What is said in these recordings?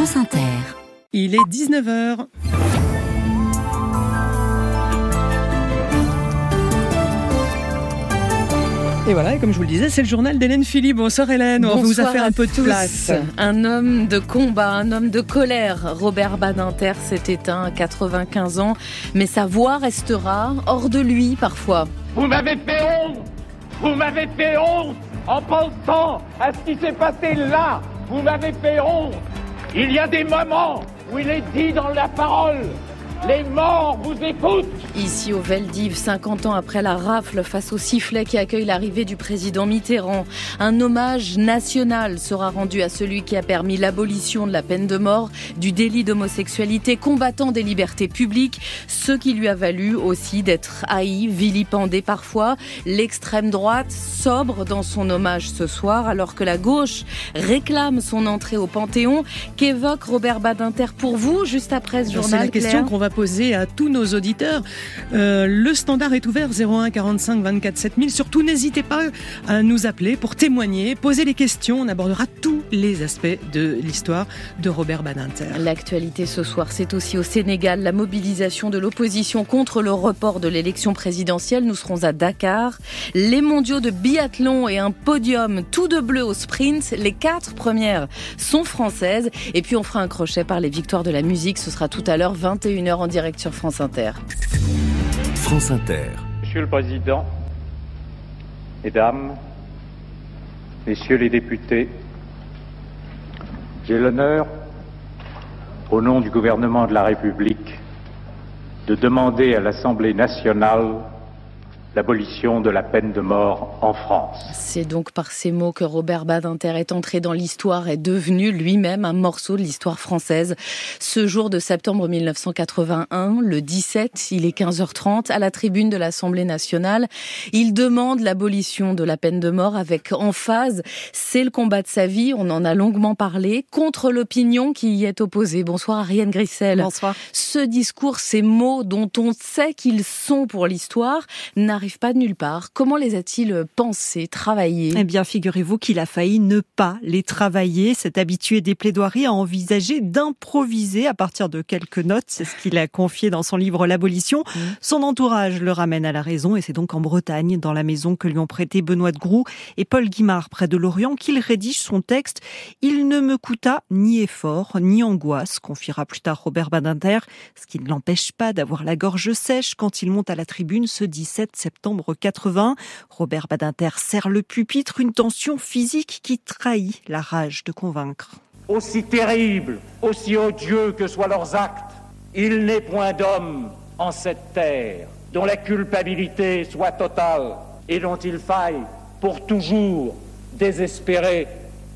France Inter. Il est 19h. Et voilà, et comme je vous le disais, c'est le journal d'Hélène Philippe. Bonsoir Hélène, on vous a fait un peu de place. Un homme de combat, un homme de colère. Robert Badinter s'est éteint à 95 ans, mais sa voix restera hors de lui parfois. Vous m'avez fait honte Vous m'avez fait honte en pensant à ce qui s'est passé là Vous m'avez fait honte Il y a des moments où il est dit dans la parole les morts vous écoutent Ici au Veldiv, 50 ans après la rafle face au sifflet qui accueille l'arrivée du président Mitterrand, un hommage national sera rendu à celui qui a permis l'abolition de la peine de mort, du délit d'homosexualité, combattant des libertés publiques, ce qui lui a valu aussi d'être haï, vilipendé parfois. L'extrême droite sobre dans son hommage ce soir, alors que la gauche réclame son entrée au Panthéon. Qu'évoque Robert Badinter pour vous, juste après ce journal C'est la question qu'on va poser à tous nos auditeurs. Euh, le standard est ouvert 01 45 24 7000. Surtout, n'hésitez pas à nous appeler pour témoigner, poser les questions. On abordera tous les aspects de l'histoire de Robert Badinter. L'actualité ce soir, c'est aussi au Sénégal la mobilisation de l'opposition contre le report de l'élection présidentielle. Nous serons à Dakar. Les mondiaux de biathlon et un podium tout de bleu au sprint. Les quatre premières sont françaises. Et puis on fera un crochet par les victoires de la musique. Ce sera tout à l'heure 21h en direct sur France Inter. France Inter. Monsieur le Président, Mesdames, Messieurs les députés, j'ai l'honneur, au nom du gouvernement de la République, de demander à l'Assemblée nationale l'abolition de la peine de mort en France. C'est donc par ces mots que Robert Badinter est entré dans l'histoire et devenu lui-même un morceau de l'histoire française. Ce jour de septembre 1981, le 17, il est 15h30, à la tribune de l'Assemblée nationale, il demande l'abolition de la peine de mort avec emphase, c'est le combat de sa vie, on en a longuement parlé, contre l'opinion qui y est opposée. Bonsoir Ariane Grissel. Bonsoir. Ce discours, ces mots dont on sait qu'ils sont pour l'histoire, n'arrivent pas de nulle part. Comment les a-t-il pensés, travaillés? Eh bien, figurez-vous qu'il a failli ne pas les travailler. Cet habitué des plaidoiries a envisagé d'improviser à partir de quelques notes. C'est ce qu'il a confié dans son livre L'abolition. Mmh. Son entourage le ramène à la raison et c'est donc en Bretagne, dans la maison que lui ont prêté Benoît de Groux et Paul Guimard près de Lorient, qu'il rédige son texte. Il ne me coûta ni effort, ni angoisse, confiera plus tard Robert Badinter, ce qui ne l'empêche pas d'avoir la gorge sèche quand il monte à la tribune ce 17 septembre 80. Robert Badinter serre le pupitre, une tension physique qui trahit la rage de convaincre. Aussi terribles, aussi odieux que soient leurs actes, il n'est point d'homme en cette terre dont la culpabilité soit totale et dont il faille pour toujours désespérer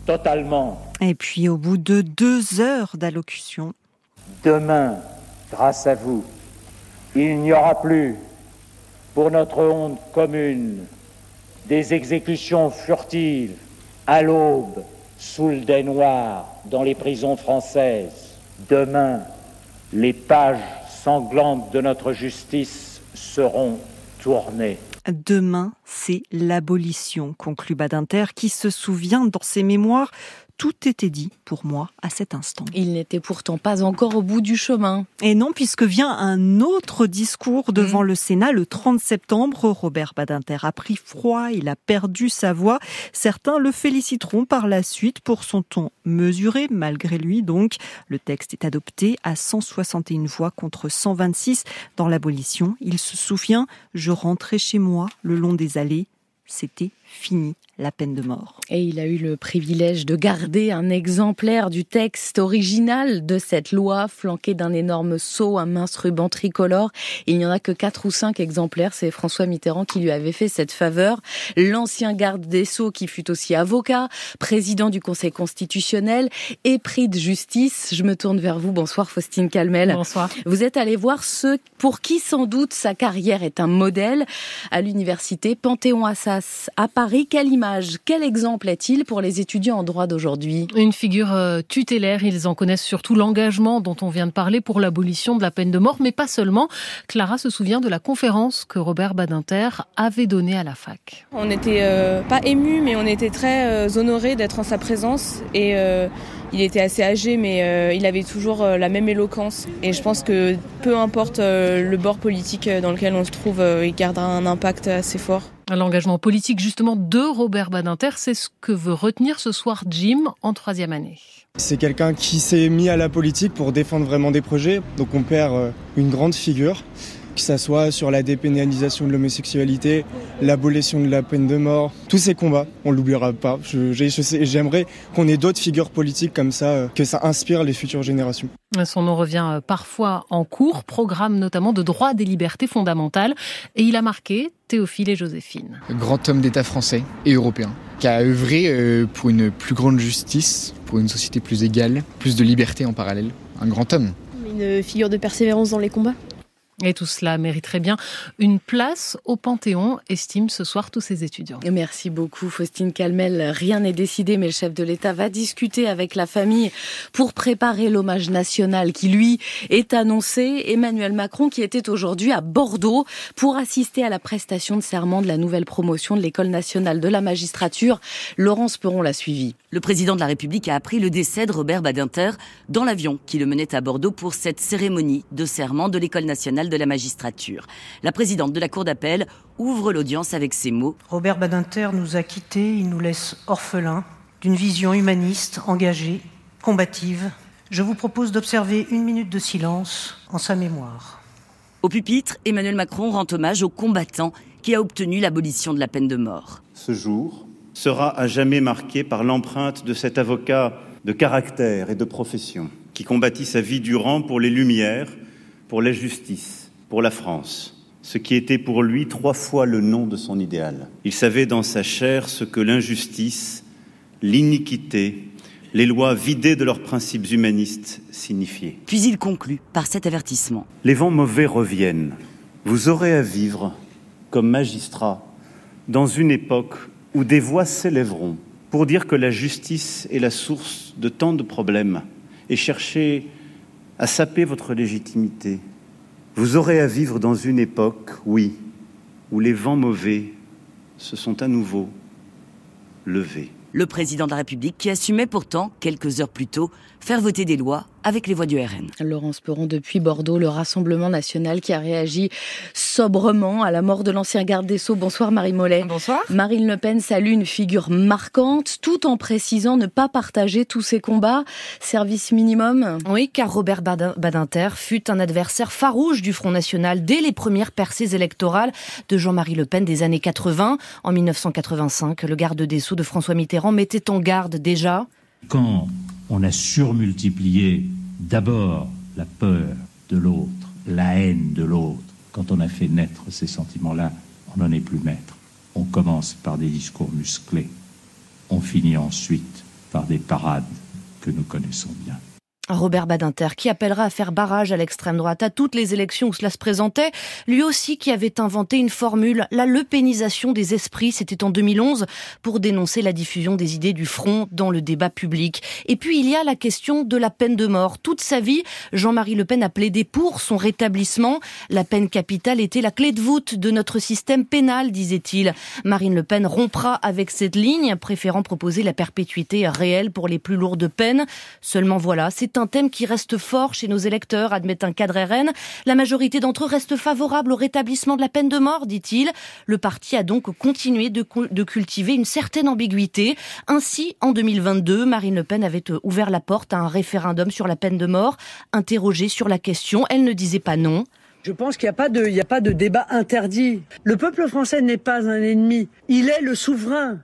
totalement. Et puis au bout de deux heures d'allocution, Demain, grâce à vous, il n'y aura plus, pour notre honte commune, des exécutions furtives à l'aube sous le dais dans les prisons françaises. Demain, les pages sanglantes de notre justice seront tournées. Demain, c'est l'abolition, conclut Badinter, qui se souvient dans ses mémoires. Tout était dit pour moi à cet instant. Il n'était pourtant pas encore au bout du chemin. Et non, puisque vient un autre discours devant le Sénat le 30 septembre. Robert Badinter a pris froid, il a perdu sa voix. Certains le féliciteront par la suite pour son ton mesuré, malgré lui donc. Le texte est adopté à 161 voix contre 126 dans l'abolition. Il se souvient, je rentrais chez moi le long des allées. C'était fini la peine de mort. Et il a eu le privilège de garder un exemplaire du texte original de cette loi, flanqué d'un énorme sceau, un mince ruban tricolore. Il n'y en a que quatre ou cinq exemplaires. C'est François Mitterrand qui lui avait fait cette faveur. L'ancien garde des Sceaux, qui fut aussi avocat, président du Conseil constitutionnel et prix de justice. Je me tourne vers vous. Bonsoir, Faustine Calmel. Bonsoir. Vous êtes allé voir ceux pour qui sans doute sa carrière est un modèle à l'université Panthéon-Assas à Paris. Quelle image, quel exemple est-il pour les étudiants en droit d'aujourd'hui? Une figure euh, tutélaire. Ils en connaissent surtout l'engagement dont on vient de parler pour l'abolition de la peine de mort, mais pas seulement. Clara se souvient de la conférence que Robert Badinter avait donnée à la fac. On n'était euh, pas ému, mais on était très euh, honorés d'être en sa présence et il était assez âgé, mais il avait toujours la même éloquence. Et je pense que peu importe le bord politique dans lequel on se trouve, il gardera un impact assez fort. L'engagement politique justement de Robert Badinter, c'est ce que veut retenir ce soir Jim en troisième année. C'est quelqu'un qui s'est mis à la politique pour défendre vraiment des projets, donc on perd euh, une grande figure que ce soit sur la dépénalisation de l'homosexualité, l'abolition de la peine de mort, tous ces combats, on l'oubliera pas. J'aimerais qu'on ait d'autres figures politiques comme ça, euh, que ça inspire les futures générations. Son nom revient euh, parfois en cours, programme notamment de droit des libertés fondamentales, et il a marqué Théophile et Joséphine. Grand homme d'État français et européen, qui a œuvré euh, pour une plus grande justice, pour une société plus égale, plus de liberté en parallèle. Un grand homme. Une figure de persévérance dans les combats? Et tout cela mériterait bien une place au Panthéon, estiment ce soir tous ces étudiants. Merci beaucoup Faustine Calmel. Rien n'est décidé, mais le chef de l'État va discuter avec la famille pour préparer l'hommage national qui, lui, est annoncé. Emmanuel Macron qui était aujourd'hui à Bordeaux pour assister à la prestation de serment de la nouvelle promotion de l'École nationale de la magistrature. Laurence Peron l'a suivi. Le président de la République a appris le décès de Robert Badinter dans l'avion qui le menait à Bordeaux pour cette cérémonie de serment de l'École nationale de la magistrature. La présidente de la Cour d'appel ouvre l'audience avec ces mots. Robert Badinter nous a quittés, il nous laisse orphelins d'une vision humaniste, engagée, combative. Je vous propose d'observer une minute de silence en sa mémoire. Au pupitre, Emmanuel Macron rend hommage au combattant qui a obtenu l'abolition de la peine de mort. Ce jour sera à jamais marqué par l'empreinte de cet avocat de caractère et de profession qui combattit sa vie durant pour les Lumières, pour la justice, pour la France, ce qui était pour lui trois fois le nom de son idéal. Il savait dans sa chair ce que l'injustice, l'iniquité, les lois vidées de leurs principes humanistes signifiaient. Puis il conclut par cet avertissement. Les vents mauvais reviennent. Vous aurez à vivre comme magistrat dans une époque où des voix s'élèveront pour dire que la justice est la source de tant de problèmes et chercher à saper votre légitimité. Vous aurez à vivre dans une époque, oui, où les vents mauvais se sont à nouveau levés. Le président de la République qui assumait pourtant, quelques heures plus tôt, faire voter des lois avec les voix du RN. Laurence Peron depuis Bordeaux, le Rassemblement national qui a réagi sobrement à la mort de l'ancien garde des Sceaux. Bonsoir Marie Mollet. Bonsoir. Marine Le Pen salue une figure marquante tout en précisant ne pas partager tous ses combats. Service minimum Oui, car Robert Badinter fut un adversaire farouche du Front National dès les premières percées électorales de Jean-Marie Le Pen des années 80. En 1985, le garde des Sceaux de François Mitterrand mettait en garde déjà. Quand on a surmultiplié d'abord la peur de l'autre, la haine de l'autre. Quand on a fait naître ces sentiments-là, on n'en est plus maître. On commence par des discours musclés. On finit ensuite par des parades que nous connaissons bien. Robert Badinter, qui appellera à faire barrage à l'extrême droite à toutes les élections où cela se présentait, lui aussi qui avait inventé une formule, la lepénisation des esprits, c'était en 2011, pour dénoncer la diffusion des idées du front dans le débat public. Et puis il y a la question de la peine de mort. Toute sa vie, Jean-Marie Le Pen a plaidé pour son rétablissement. La peine capitale était la clé de voûte de notre système pénal, disait-il. Marine Le Pen rompra avec cette ligne, préférant proposer la perpétuité réelle pour les plus lourdes peines. Seulement voilà, un thème qui reste fort chez nos électeurs, admet un cadre RN. La majorité d'entre eux reste favorable au rétablissement de la peine de mort, dit-il. Le parti a donc continué de, cultiver une certaine ambiguïté. Ainsi, en 2022, Marine Le Pen avait euh, ouvert la porte à un référendum sur la peine de mort. Interrogée sur la question, elle ne disait pas non. Je pense qu'il n'y a pas de débat interdit. Le peuple français n'est pas un ennemi. Il est le souverain.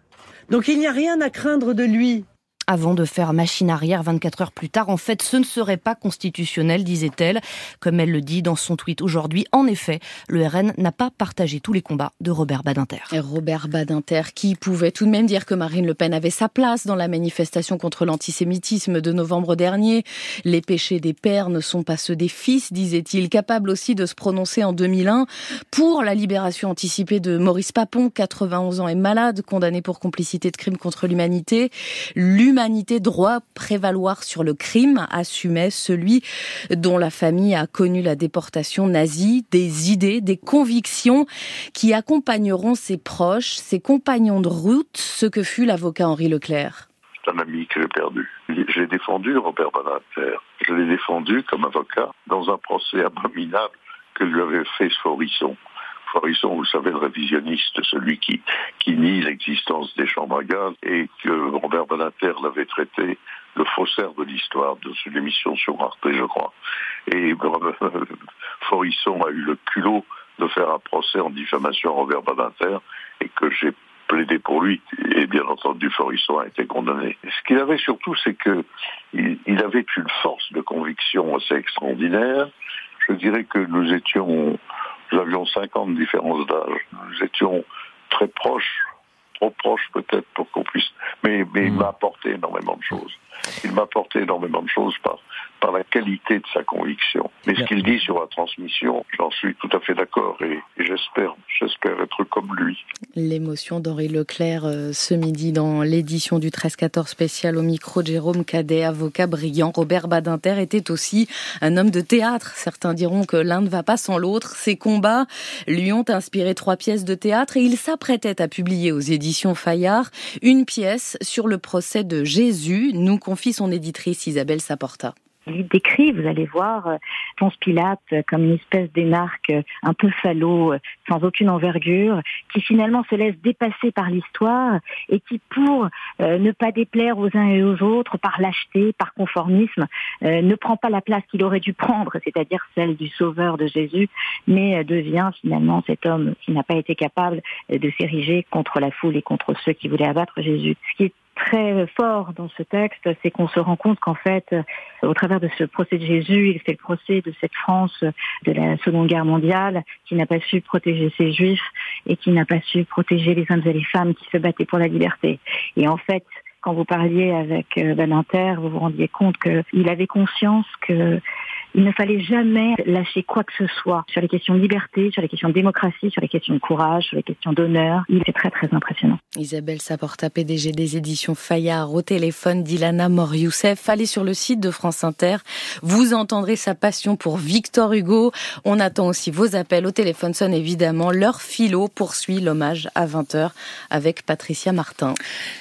Donc il n'y a rien à craindre de lui. Avant de faire machine arrière 24 heures plus tard. En fait, ce ne serait pas constitutionnel, disait-elle. Comme elle le dit dans son tweet aujourd'hui, en effet, le RN n'a pas partagé tous les combats de Robert Badinter. Robert Badinter qui pouvait tout de même dire que Marine Le Pen avait sa place dans la manifestation contre l'antisémitisme de novembre dernier. Les péchés des pères ne sont pas ceux des fils, disait-il, capable aussi de se prononcer en 2001 pour la libération anticipée de Maurice Papon, 91 ans et malade, condamné pour complicité de crimes contre l'humanité. L'humanité droit prévaloir sur le crime, assumait celui dont la famille a connu la déportation nazie, des idées, des convictions qui accompagneront ses proches, ses compagnons de route, ce que fut l'avocat Henri Leclerc. Un ami que j'ai perdu. J'ai défendu Robert Badinter. Je l'ai défendu comme avocat dans un procès abominable que lui avait fait Forisson. Forisson, vous savez, le révisionniste, celui qui, nie l'existence des chambres à gaz, et que Robert Badinter l'avait traité le faussaire de l'histoire de une émission sur Arte, je crois. Et Forisson a eu le culot de faire un procès en diffamation à Robert Badinter et que j'ai plaidé pour lui. Et bien entendu, Forisson a été condamné. Ce qu'il avait surtout, c'est que il, avait une force de conviction assez extraordinaire. Je dirais que nous étions, nous avions 50 différences d'âge. Nous étions très proches, trop proches peut-être pour qu'on puisse, mais, mais il m'a apporté énormément de choses. Il m'a apporté énormément de choses par, par la qualité de sa conviction. Mais ce qu'il dit sur la transmission, j'en suis tout à fait d'accord et, j'espère, j'espère être comme lui. L'émotion d'Henri Leclerc euh, ce midi dans l'édition du 13-14 spécial au micro de Jérôme Cadet, avocat brillant. Robert Badinter était aussi un homme de théâtre. Certains diront que l'un ne va pas sans l'autre. Ses combats lui ont inspiré trois pièces de théâtre et il s'apprêtait à publier aux Fayard une pièce sur le procès de Jésus, nous confie son éditrice Isabelle Saporta il décrit, vous allez voir, euh, Ponce Pilate euh, comme une espèce d'énarque euh, un peu salaud, sans aucune envergure, qui finalement se laisse dépasser par l'histoire et qui, pour ne pas déplaire aux uns et aux autres, par lâcheté, par conformisme, ne prend pas la place qu'il aurait dû prendre, c'est-à-dire celle du sauveur de Jésus, mais devient finalement cet homme qui n'a pas été capable de s'ériger contre la foule et contre ceux qui voulaient abattre Jésus. Très fort dans ce texte, c'est qu'on se rend compte qu'en fait, euh, au travers de ce procès de Jésus, il fait le procès de cette France de la Seconde Guerre mondiale qui n'a pas su protéger ses juifs et qui n'a pas su protéger les hommes et les femmes qui se battaient pour la liberté. Et en fait, quand vous parliez avec euh, Valentin, vous vous rendiez compte qu'il avait conscience que il ne fallait jamais lâcher quoi que ce soit sur les questions de liberté, sur les questions de démocratie, sur les questions de courage, sur les questions d'honneur. Il était très très impressionnant. Isabelle Saporta, PDG des éditions Fayard, au téléphone d'Ilana Mor-Youssef. Allez sur le site de France Inter, vous entendrez sa passion pour Victor Hugo. On attend aussi vos appels au téléphone sonne évidemment. Leur philo poursuit l'hommage à 20h avec Patricia Martin.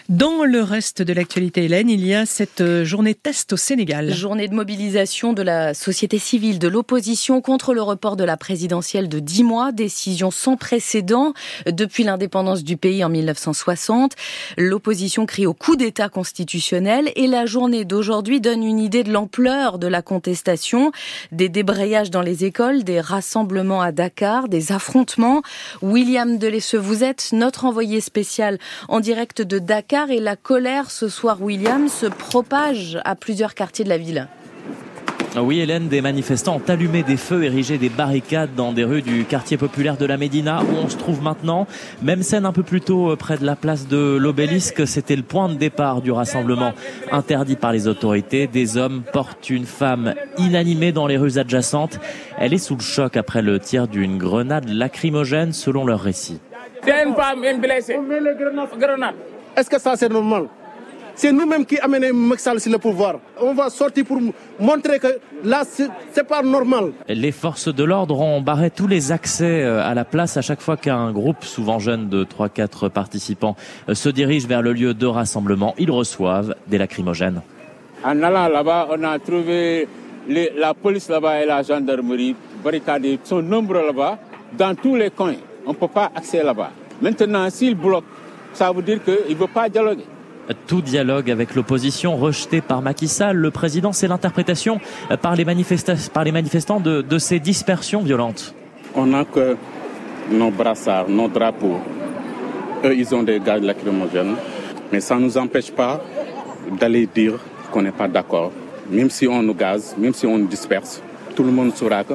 Dans le reste de l'actualité, Hélène, il y a cette journée test au Sénégal. Journée de mobilisation de la société civile, de l'opposition contre le report de la présidentielle de 10 mois, décision sans précédent depuis l'indépendance du pays en 1960. L'opposition crie au coup d'État constitutionnel et la journée d'aujourd'hui donne une idée de l'ampleur de la contestation, des débrayages dans les écoles, des rassemblements à Dakar, des affrontements. William Delesseux, vous êtes notre envoyé spécial en direct de Dakar et la colère ce soir, William, se propage à plusieurs quartiers de la ville. Ah oui, Hélène, des manifestants ont allumé des feux, érigé des barricades dans des rues du quartier populaire de la Médina où on se trouve maintenant. Même scène un peu plus tôt euh, près de la place de l'obélisque. C'était le point de départ du rassemblement interdit par les autorités. Des hommes portent une femme inanimée dans les rues adjacentes. Elle est sous le choc après le tir d'une grenade lacrymogène selon leur récit. C'est une femme, une blessée. Est-ce que ça c'est normal? C'est nous-mêmes qui amenons Macky Sall sur le pouvoir. On va sortir pour montrer que là, c'est pas normal. Les forces de l'ordre ont barré tous les accès euh, à la place à chaque fois qu'un groupe, souvent jeune de 3-4 participants, euh, se dirige vers le lieu de rassemblement. Ils reçoivent des lacrymogènes. En allant là-bas, on a trouvé la police là-bas et la gendarmerie barricadés sont nombreux là-bas, dans tous les coins. On ne peut pas accéder là-bas. Maintenant, s'ils bloquent, ça veut dire qu'ils ne veulent pas dialoguer. Tout dialogue avec l'opposition rejeté par Macky Sall. Le président, c'est l'interprétation par les, par les manifestants de, de ces dispersions violentes. On n'a que nos brassards, nos drapeaux. Eux, ils ont des gaz lacrymogènes. Mais ça ne nous empêche pas d'aller dire qu'on n'est pas d'accord, même si on nous gaze, même si on nous disperse. Tout le monde saura que,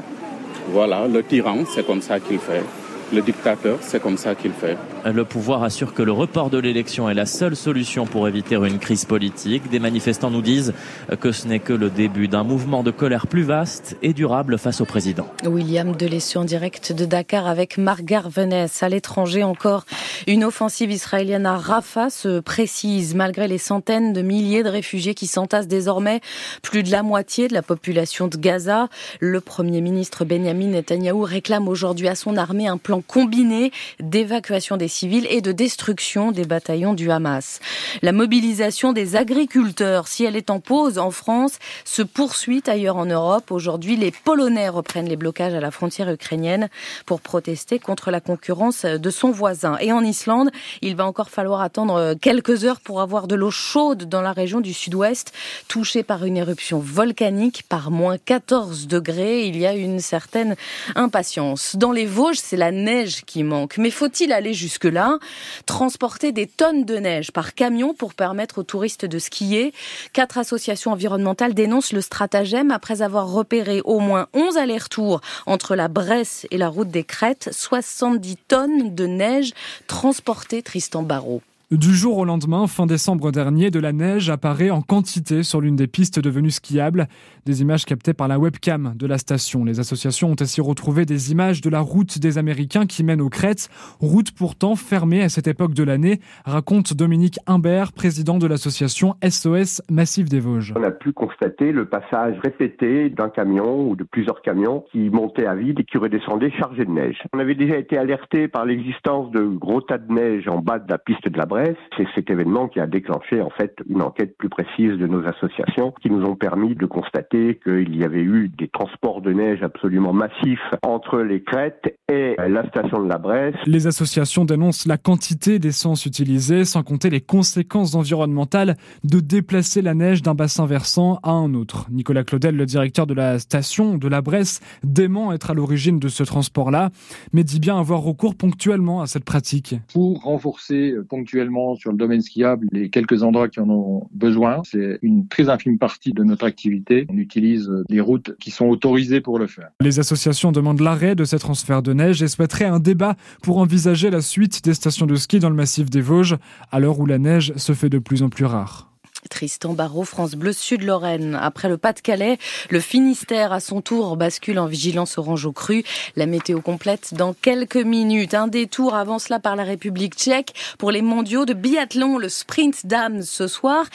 voilà, le tyran, c'est comme ça qu'il fait. Le dictateur, c'est comme ça qu'il fait. Le pouvoir assure que le report de l'élection est la seule solution pour éviter une crise politique. Des manifestants nous disent que ce n'est que le début d'un mouvement de colère plus vaste et durable face au président. William Delesseux en direct de Dakar avec Margar Venès. À l'étranger encore, une offensive israélienne à Rafah se précise malgré les centaines de milliers de réfugiés qui s'entassent désormais plus de la moitié de la population de Gaza. Le premier ministre Benjamin Netanyahou réclame aujourd'hui à son armée un plan combiné d'évacuation des civils et de destruction des bataillons du Hamas. La mobilisation des agriculteurs, si elle est en pause en France, se poursuit ailleurs en Europe. Aujourd'hui, les Polonais reprennent les blocages à la frontière ukrainienne pour protester contre la concurrence de son voisin. Et en Islande, il va encore falloir attendre quelques heures pour avoir de l'eau chaude dans la région du sud-ouest, touchée par une éruption volcanique par moins 14 degrés. Il y a une certaine impatience. Dans les Vosges, c'est la neige qui manque. Mais faut-il aller jusque-là Transporter des tonnes de neige par camion pour permettre aux touristes de skier Quatre associations environnementales dénoncent le stratagème après avoir repéré au moins 11 allers-retours entre la Bresse et la route des Crêtes, 70 tonnes de neige transportées Tristan Barrault. Du jour au lendemain, fin décembre dernier, de la neige apparaît en quantité sur l'une des pistes devenues skiables. Des images captées par la webcam de la station. Les associations ont ainsi retrouvé des images de la route des Américains qui mène aux crêtes. Route pourtant fermée à cette époque de l'année, raconte Dominique Imbert, président de l'association SOS Massif des Vosges. On a pu constater le passage répété d'un camion ou de plusieurs camions qui montaient à vide et qui redescendaient chargés de neige. On avait déjà été alerté par l'existence de gros tas de neige en bas de la piste de la Bresse c'est cet événement qui a déclenché en fait une enquête plus précise de nos associations qui nous ont permis de constater qu'il y avait eu des transports de neige absolument massifs entre les crêtes et la station de la Bresse. Les associations dénoncent la quantité d'essence utilisée sans compter les conséquences environnementales de déplacer la neige d'un bassin versant à un autre. Nicolas Claudel, le directeur de la station de la Bresse, dément être à l'origine de ce transport-là, mais dit bien avoir recours ponctuellement à cette pratique. Pour renforcer ponctuellement sur le domaine skiable les quelques endroits qui en ont besoin. C'est une très infime partie de notre activité. On utilise les routes qui sont autorisées pour le faire. Les associations demandent l'arrêt de ces transferts de neige et souhaiteraient un débat pour envisager la suite des stations de ski dans le massif des Vosges, à l'heure où la neige se fait de plus en plus rare. Tristan Barrault, France Bleu Sud-Lorraine. Après le Pas-de-Calais, le Finistère à son tour bascule en vigilance orange au cru. La météo complète dans quelques minutes. Un détour avant cela par la République tchèque pour les mondiaux de biathlon, le sprint dames ce soir.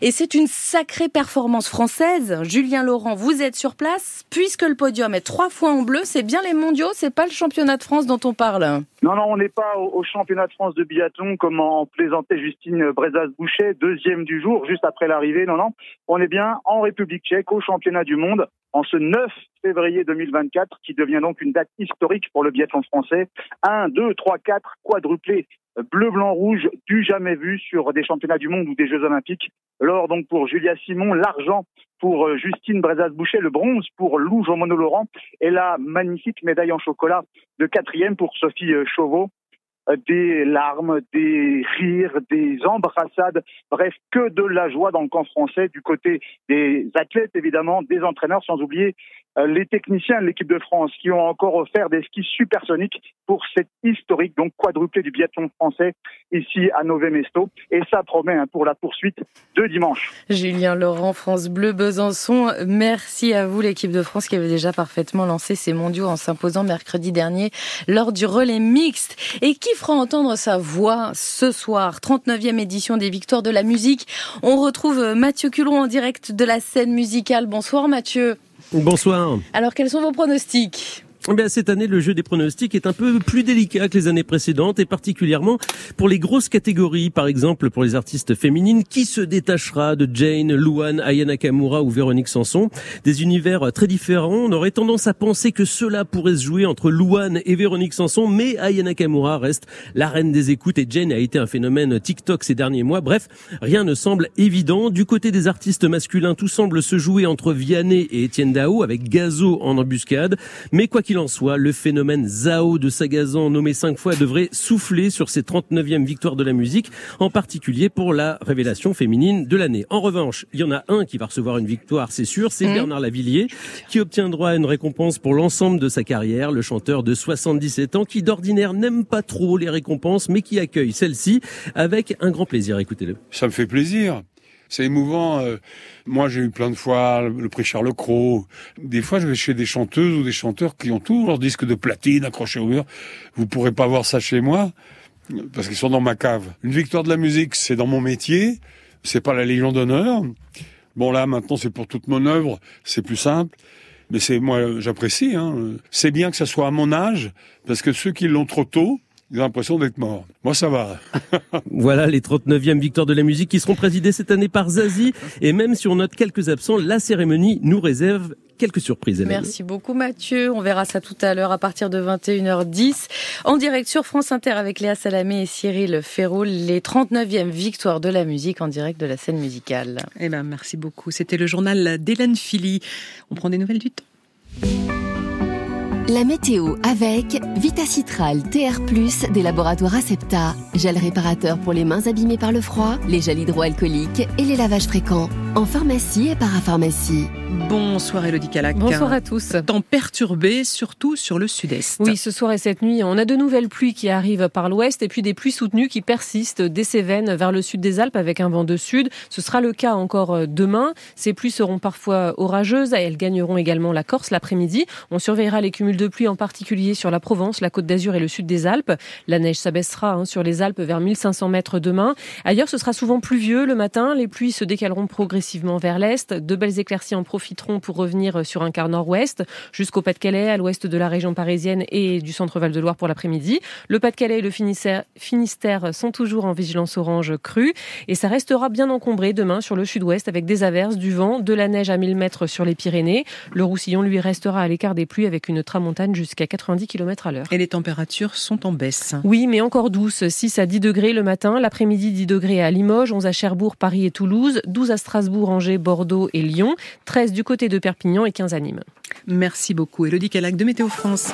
Et c'est une sacrée performance française. Julien Laurent, vous êtes sur place. Puisque le podium est trois fois en bleu, c'est bien les mondiaux, c'est pas le championnat de France dont on parle. Non, non, on n'est pas au, championnat de France de biathlon comme en plaisantait Justine Brezas-Boucher, deuxième du jour, juste après l'arrivée. Non, non, on est bien en République tchèque au championnat du monde en ce 9 février 2024, qui devient donc une date historique pour le biathlon français. 1, 2, 3, 4, quadruplé bleu, blanc, rouge, du jamais vu sur des championnats du monde ou des Jeux olympiques. L'or donc pour Julia Simon, l'argent pour euh, Justine Brezas-Boucher, le bronze pour Lou Jean-Monod Laurent et la magnifique médaille en chocolat de quatrième pour Sophie euh, Chauveau. Euh, des larmes, des rires, des embrassades, bref, que de la joie dans le camp français du côté des athlètes évidemment, des entraîneurs, sans oublier les techniciens de l'équipe de France qui ont encore offert des skis supersoniques pour cette historique, donc quadruplé du biathlon français ici à Nové Mesto. Et ça promet hein, pour la poursuite de dimanche. Julien Laurent, France Bleu Besançon, merci à vous l'équipe de France qui avait déjà parfaitement lancé ses mondiaux en s'imposant mercredi dernier lors du relais mixte et qui fera entendre sa voix ce soir, 39e édition des Victoires de la musique. On retrouve Mathieu Culon en direct de la scène musicale. Bonsoir Mathieu. Bonsoir. Alors, quels sont vos pronostics? Eh cette année, le jeu des pronostics est un peu plus délicat que les années précédentes et particulièrement pour les grosses catégories. Par exemple, pour les artistes féminines, qui se détachera de Jane, Luan, Aya Nakamura ou Véronique Sanson? Des univers très différents. On aurait tendance à penser que cela pourrait se jouer entre Luan et Véronique Sanson, mais Aya Nakamura reste la reine des écoutes et Jane a été un phénomène TikTok ces derniers mois. Bref, rien ne semble évident. Du côté des artistes masculins, tout semble se jouer entre Vianney et Etienne Dao avec Gazo en embuscade. Mais quoi qu'il qu'il en soit, le phénomène Zao de Sagazan, nommé cinq fois, devrait souffler sur ses 39e victoires de la musique, en particulier pour la révélation féminine de l'année. En revanche, il y en a un qui va recevoir une victoire, c'est sûr, c'est mmh. Bernard Lavillier, qui obtient droit à une récompense pour l'ensemble de sa carrière, le chanteur de 77 ans, qui d'ordinaire n'aime pas trop les récompenses, mais qui accueille celle-ci avec un grand plaisir. Écoutez-le. Ça me fait plaisir. C'est émouvant. Euh, moi, j'ai eu plein de fois le prix Charles Cros. Des fois, je vais chez des chanteuses ou des chanteurs qui ont tous leurs disques de platine accrochés au mur. Vous pourrez pas voir ça chez moi parce qu'ils sont dans ma cave. Une victoire de la musique, c'est dans mon métier. C'est pas la Légion d'honneur. Bon là, maintenant, c'est pour toute mon œuvre. C'est plus simple. Mais c'est moi, j'apprécie. Hein. C'est bien que ça soit à mon âge, parce que ceux qui l'ont trop tôt, ils ont l'impression d'être morts. Moi, ça va. voilà les 39e victoires de la musique qui seront présidées cette année par Zazie. Et même si on note quelques absents, la cérémonie nous réserve quelques surprises. Merci beaucoup Mathieu. On verra ça tout à l'heure à partir de 21h10. En direct sur France Inter avec Léa Salamé et Cyril Ferroul, les 39e victoires de la musique en direct de la scène musicale. Eh ben, merci beaucoup. C'était le journal d'Hélène Philly. On prend des nouvelles du temps. La météo avec Vitacitral TR+, des laboratoires Acepta. Gel réparateur pour les mains abîmées par le froid, les gels hydroalcooliques et les lavages fréquents. En pharmacie et parapharmacie. Bonsoir Elodie Calac. Bonsoir à tous. Temps perturbé, surtout sur le sud-est. Oui, ce soir et cette nuit, on a de nouvelles pluies qui arrivent par l'ouest et puis des pluies soutenues qui persistent des Cévennes vers le sud des Alpes avec un vent de sud. Ce sera le cas encore euh, demain. Ces pluies seront parfois orageuses et elles gagneront également la Corse l'après-midi. On surveillera les cumuls de pluie en particulier sur la Provence, la Côte d'Azur et le sud des Alpes. La neige s'abaissera hein, sur les Alpes vers 1500 mètres demain. Ailleurs, ce sera souvent pluvieux le matin. Les pluies se décaleront progressivement vers l'est. De belles éclaircies en profiteront pour revenir sur un quart nord-ouest jusqu'au Pas-de-Calais, à l'ouest de la région parisienne et du centre Val-de-Loire pour l'après-midi. Le Pas-de-Calais et le Finistère sont toujours en vigilance orange crue et ça restera bien encombré demain sur le sud-ouest avec des averses, du vent, de la neige à 1000 mètres sur les Pyrénées. Le Roussillon lui restera à l'écart des pluies avec une tramontane jusqu'à 90 km à l'heure. Et les températures sont en baisse. Oui, mais encore douces. 6 à 10 degrés le matin, l'après-midi 10 degrés à Limoges, 11 à Cherbourg, Paris et Toulouse, 12 à Strasbourg, Angers, Bordeaux et Lyon, 13 du côté de Perpignan et 15 à Nîmes. Merci beaucoup. Elodie Calac de Météo France.